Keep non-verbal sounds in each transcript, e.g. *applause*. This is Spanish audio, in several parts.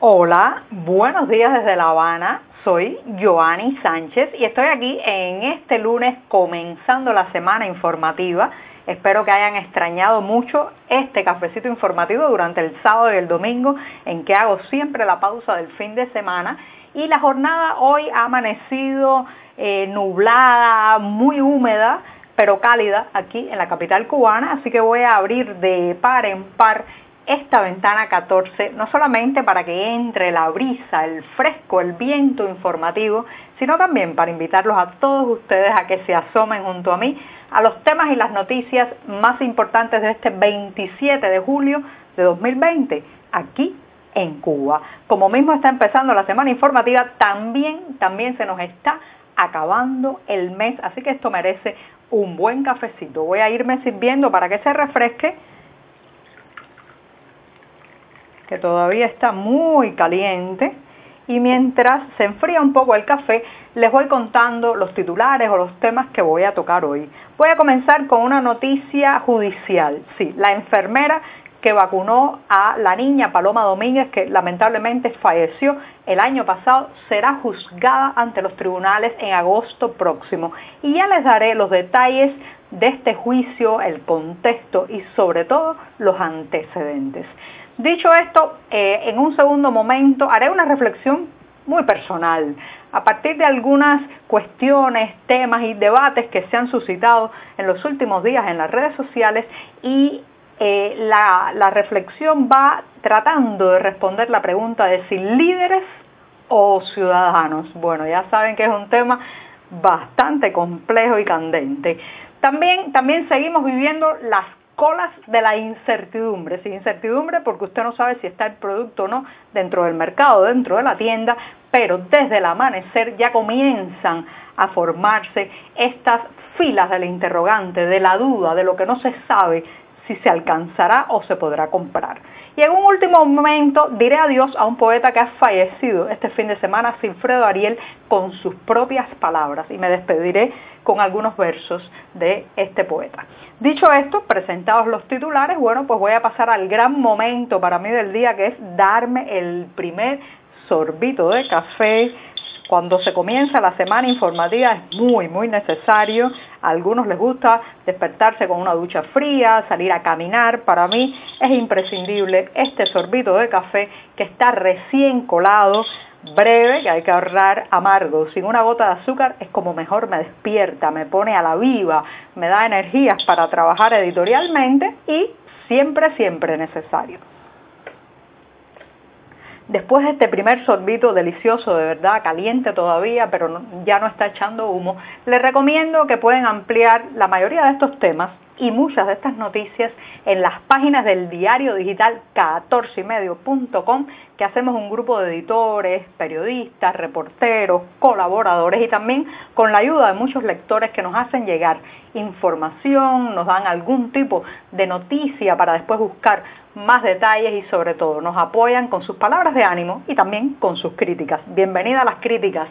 Hola, buenos días desde La Habana. Soy Joanny Sánchez y estoy aquí en este lunes comenzando la semana informativa. Espero que hayan extrañado mucho este cafecito informativo durante el sábado y el domingo en que hago siempre la pausa del fin de semana. Y la jornada hoy ha amanecido eh, nublada, muy húmeda, pero cálida aquí en la capital cubana, así que voy a abrir de par en par esta ventana 14, no solamente para que entre la brisa, el fresco, el viento informativo, sino también para invitarlos a todos ustedes a que se asomen junto a mí a los temas y las noticias más importantes de este 27 de julio de 2020, aquí en Cuba. Como mismo está empezando la semana informativa, también, también se nos está acabando el mes, así que esto merece un buen cafecito. Voy a irme sirviendo para que se refresque que todavía está muy caliente y mientras se enfría un poco el café, les voy contando los titulares o los temas que voy a tocar hoy. Voy a comenzar con una noticia judicial. Sí, la enfermera que vacunó a la niña Paloma Domínguez, que lamentablemente falleció el año pasado, será juzgada ante los tribunales en agosto próximo. Y ya les daré los detalles de este juicio, el contexto y sobre todo los antecedentes. Dicho esto, eh, en un segundo momento haré una reflexión muy personal, a partir de algunas cuestiones, temas y debates que se han suscitado en los últimos días en las redes sociales y eh, la, la reflexión va tratando de responder la pregunta de si líderes o ciudadanos. Bueno, ya saben que es un tema bastante complejo y candente. También, también seguimos viviendo las colas de la incertidumbre. Sí, incertidumbre porque usted no sabe si está el producto o no dentro del mercado, dentro de la tienda, pero desde el amanecer ya comienzan a formarse estas filas del interrogante, de la duda, de lo que no se sabe si se alcanzará o se podrá comprar. Y en un último momento diré adiós a un poeta que ha fallecido este fin de semana, Sinfredo Ariel, con sus propias palabras y me despediré con algunos versos de este poeta. Dicho esto, presentados los titulares, bueno, pues voy a pasar al gran momento para mí del día que es darme el primer sorbito de café. Cuando se comienza la semana informativa es muy, muy necesario. A algunos les gusta despertarse con una ducha fría, salir a caminar. Para mí es imprescindible este sorbito de café que está recién colado breve, que hay que ahorrar amargo, sin una gota de azúcar, es como mejor me despierta, me pone a la viva, me da energías para trabajar editorialmente y siempre, siempre necesario. Después de este primer sorbito delicioso, de verdad, caliente todavía, pero ya no está echando humo, les recomiendo que pueden ampliar la mayoría de estos temas y muchas de estas noticias en las páginas del diario digital 14ymedio.com que hacemos un grupo de editores, periodistas, reporteros, colaboradores y también con la ayuda de muchos lectores que nos hacen llegar información, nos dan algún tipo de noticia para después buscar más detalles y sobre todo nos apoyan con sus palabras de ánimo y también con sus críticas. Bienvenida a las críticas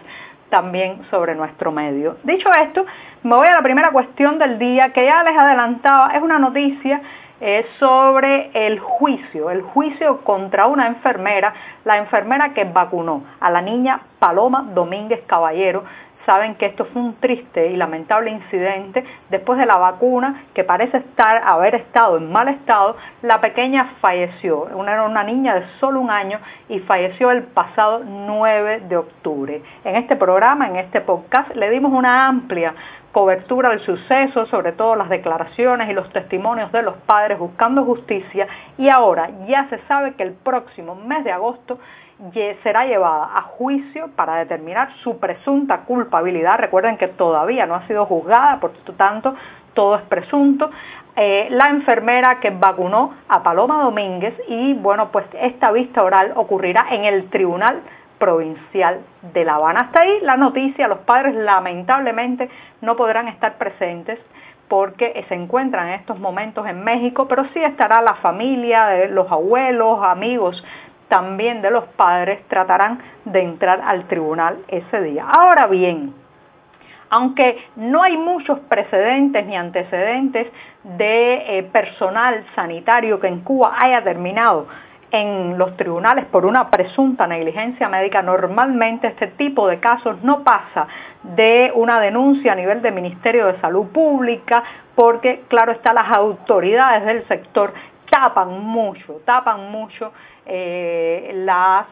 también sobre nuestro medio. Dicho esto, me voy a la primera cuestión del día que ya les adelantaba, es una noticia eh, sobre el juicio, el juicio contra una enfermera, la enfermera que vacunó a la niña Paloma Domínguez Caballero saben que esto fue un triste y lamentable incidente. Después de la vacuna, que parece estar, haber estado en mal estado, la pequeña falleció. era una niña de solo un año y falleció el pasado 9 de octubre. En este programa, en este podcast, le dimos una amplia cobertura del suceso, sobre todo las declaraciones y los testimonios de los padres buscando justicia y ahora ya se sabe que el próximo mes de agosto será llevada a juicio para determinar su presunta culpabilidad. Recuerden que todavía no ha sido juzgada, por tanto todo es presunto. Eh, la enfermera que vacunó a Paloma Domínguez y bueno, pues esta vista oral ocurrirá en el Tribunal Provincial de La Habana. Hasta ahí la noticia, los padres lamentablemente no podrán estar presentes porque se encuentran en estos momentos en México, pero sí estará la familia, los abuelos, amigos también de los padres tratarán de entrar al tribunal ese día. Ahora bien, aunque no hay muchos precedentes ni antecedentes de eh, personal sanitario que en Cuba haya terminado en los tribunales por una presunta negligencia médica, normalmente este tipo de casos no pasa de una denuncia a nivel del Ministerio de Salud Pública, porque claro está, las autoridades del sector tapan mucho, tapan mucho eh,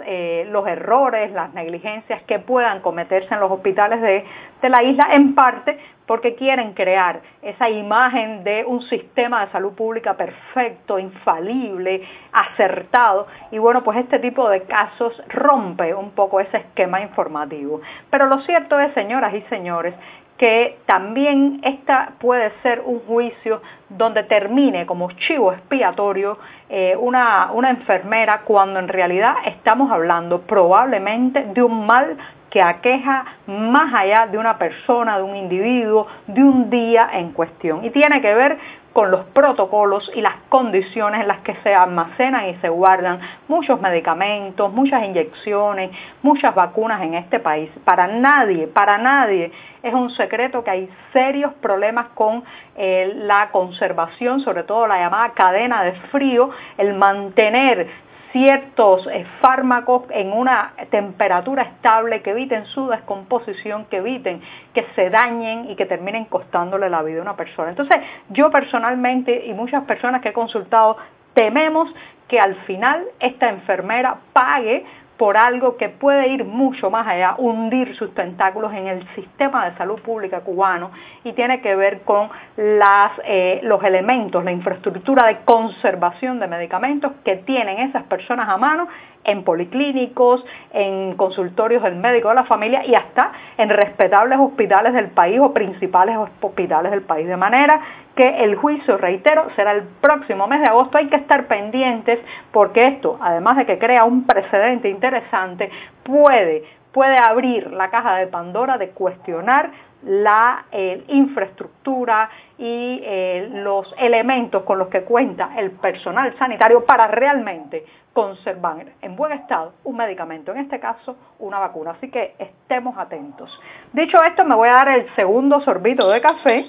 eh, los errores, las negligencias que puedan cometerse en los hospitales de, de la isla, en parte porque quieren crear esa imagen de un sistema de salud pública perfecto, infalible, acertado. Y bueno, pues este tipo de casos rompe un poco ese esquema informativo. Pero lo cierto es, señoras y señores, que también esta puede ser un juicio donde termine como chivo expiatorio eh, una, una enfermera cuando en realidad estamos hablando probablemente de un mal que aqueja más allá de una persona, de un individuo, de un día en cuestión. Y tiene que ver con los protocolos y las condiciones en las que se almacenan y se guardan muchos medicamentos, muchas inyecciones, muchas vacunas en este país. Para nadie, para nadie es un secreto que hay serios problemas con eh, la conservación, sobre todo la llamada cadena de frío, el mantener ciertos eh, fármacos en una temperatura estable que eviten su descomposición, que eviten que se dañen y que terminen costándole la vida a una persona. Entonces, yo personalmente y muchas personas que he consultado tememos que al final esta enfermera pague por algo que puede ir mucho más allá, hundir sus tentáculos en el sistema de salud pública cubano y tiene que ver con las, eh, los elementos, la infraestructura de conservación de medicamentos que tienen esas personas a mano en policlínicos, en consultorios del médico de la familia y hasta en respetables hospitales del país o principales hospitales del país. De manera que el juicio, reitero, será el próximo mes de agosto. Hay que estar pendientes porque esto, además de que crea un precedente interesante, puede, puede abrir la caja de Pandora de cuestionar la eh, infraestructura y eh, los elementos con los que cuenta el personal sanitario para realmente conservar en buen estado un medicamento, en este caso una vacuna. Así que estemos atentos. Dicho esto, me voy a dar el segundo sorbito de café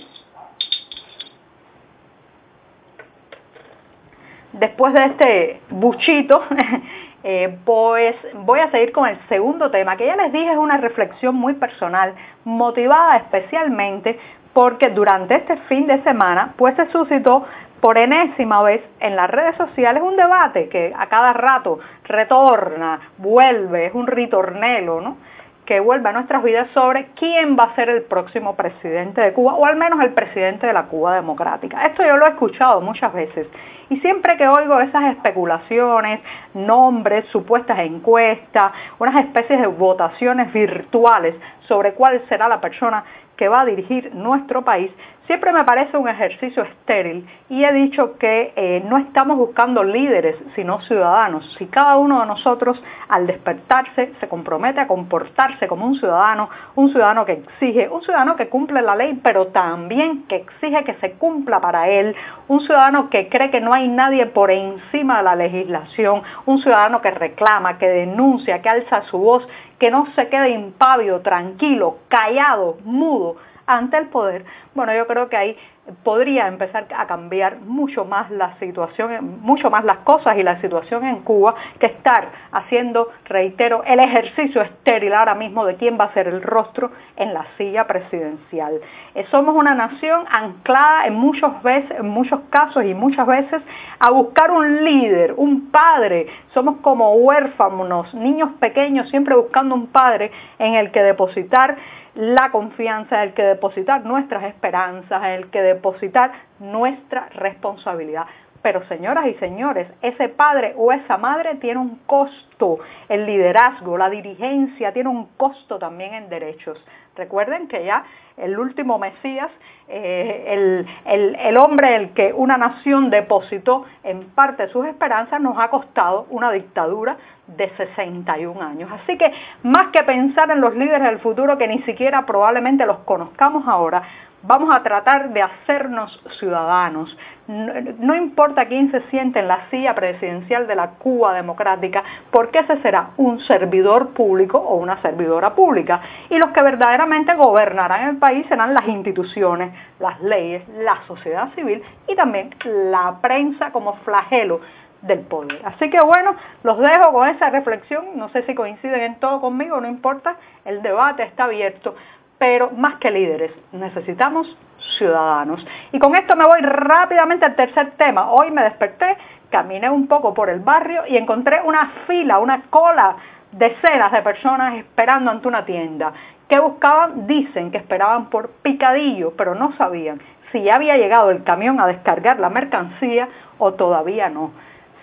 después de este buchito, *laughs* eh, pues voy a seguir con el segundo tema, que ya les dije es una reflexión muy personal, motivada especialmente porque durante este fin de semana pues se suscitó por enésima vez en las redes sociales un debate que a cada rato retorna, vuelve, es un ritornelo, ¿no? Que vuelve a nuestras vidas sobre quién va a ser el próximo presidente de Cuba, o al menos el presidente de la Cuba democrática. Esto yo lo he escuchado muchas veces y siempre que oigo esas especulaciones, nombres, supuestas encuestas, unas especies de votaciones virtuales sobre cuál será la persona que va a dirigir nuestro país, siempre me parece un ejercicio estéril y he dicho que eh, no estamos buscando líderes, sino ciudadanos. Si cada uno de nosotros al despertarse se compromete a comportarse como un ciudadano, un ciudadano que exige, un ciudadano que cumple la ley, pero también que exige que se cumpla para él, un ciudadano que cree que no hay nadie por encima de la legislación, un ciudadano que reclama, que denuncia, que alza su voz, que no se quede impávido, tranquilo, callado, mudo ante el poder, bueno, yo creo que ahí podría empezar a cambiar mucho más la situación, mucho más las cosas y la situación en Cuba que estar haciendo, reitero, el ejercicio estéril ahora mismo de quién va a ser el rostro en la silla presidencial. Eh, somos una nación anclada en muchos, veces, en muchos casos y muchas veces a buscar un líder, un padre. Somos como huérfanos, niños pequeños, siempre buscando un padre en el que depositar la confianza, el que depositar nuestras esperanzas, el que depositar nuestra responsabilidad. Pero señoras y señores, ese padre o esa madre tiene un costo, el liderazgo, la dirigencia tiene un costo también en derechos. Recuerden que ya el último Mesías, eh, el, el, hombre el que una nación depositó en parte sus esperanzas, nos ha costado una dictadura de 61 años. Así que más que pensar en los líderes del futuro que ni siquiera probablemente los conozcamos ahora, vamos a tratar de hacernos ciudadanos. No, importa quién se siente en la silla presidencial de la Cuba democrática, porque ese será un servidor público o una servidora pública. Y los que verdaderamente gobernarán el país serán las instituciones, las leyes, la sociedad civil y también la prensa como flagelo del poder. Así que bueno, los dejo con esa reflexión, no sé si coinciden en todo conmigo, no importa, el debate está abierto, pero más que líderes, necesitamos ciudadanos. Y con esto me voy rápidamente al tercer tema. Hoy me desperté, caminé un poco por el barrio y encontré una fila, una cola, decenas de personas esperando ante una tienda. ¿Qué buscaban? Dicen que esperaban por picadillo, pero no sabían si ya había llegado el camión a descargar la mercancía o todavía no.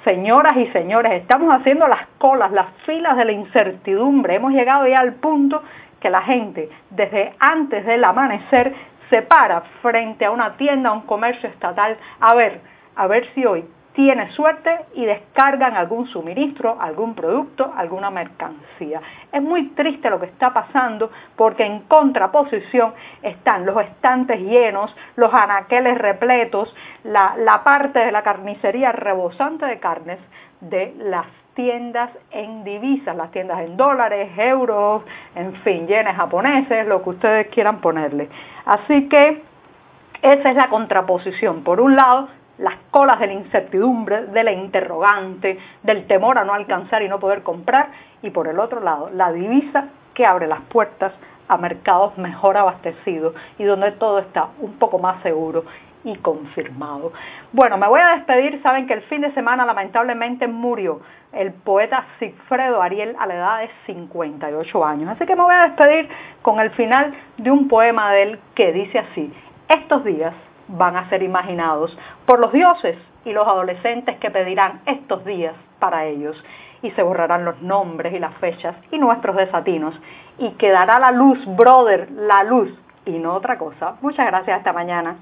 Señoras y señores, estamos haciendo las colas, las filas de la incertidumbre. Hemos llegado ya al punto que la gente, desde antes del amanecer, se para frente a una tienda, a un comercio estatal, a ver, a ver si hoy tiene suerte y descargan algún suministro, algún producto, alguna mercancía. Es muy triste lo que está pasando porque en contraposición están los estantes llenos, los anaqueles repletos, la, la parte de la carnicería rebosante de carnes de las tiendas en divisas, las tiendas en dólares, euros, en fin, yenes japoneses, lo que ustedes quieran ponerle. Así que esa es la contraposición. Por un lado, las colas de la incertidumbre, de la interrogante, del temor a no alcanzar y no poder comprar, y por el otro lado, la divisa que abre las puertas a mercados mejor abastecidos y donde todo está un poco más seguro y confirmado. Bueno, me voy a despedir, saben que el fin de semana lamentablemente murió el poeta Sigfredo Ariel a la edad de 58 años, así que me voy a despedir con el final de un poema de él que dice así, estos días van a ser imaginados por los dioses y los adolescentes que pedirán estos días para ellos y se borrarán los nombres y las fechas y nuestros desatinos y quedará la luz, brother, la luz y no otra cosa. Muchas gracias, hasta mañana.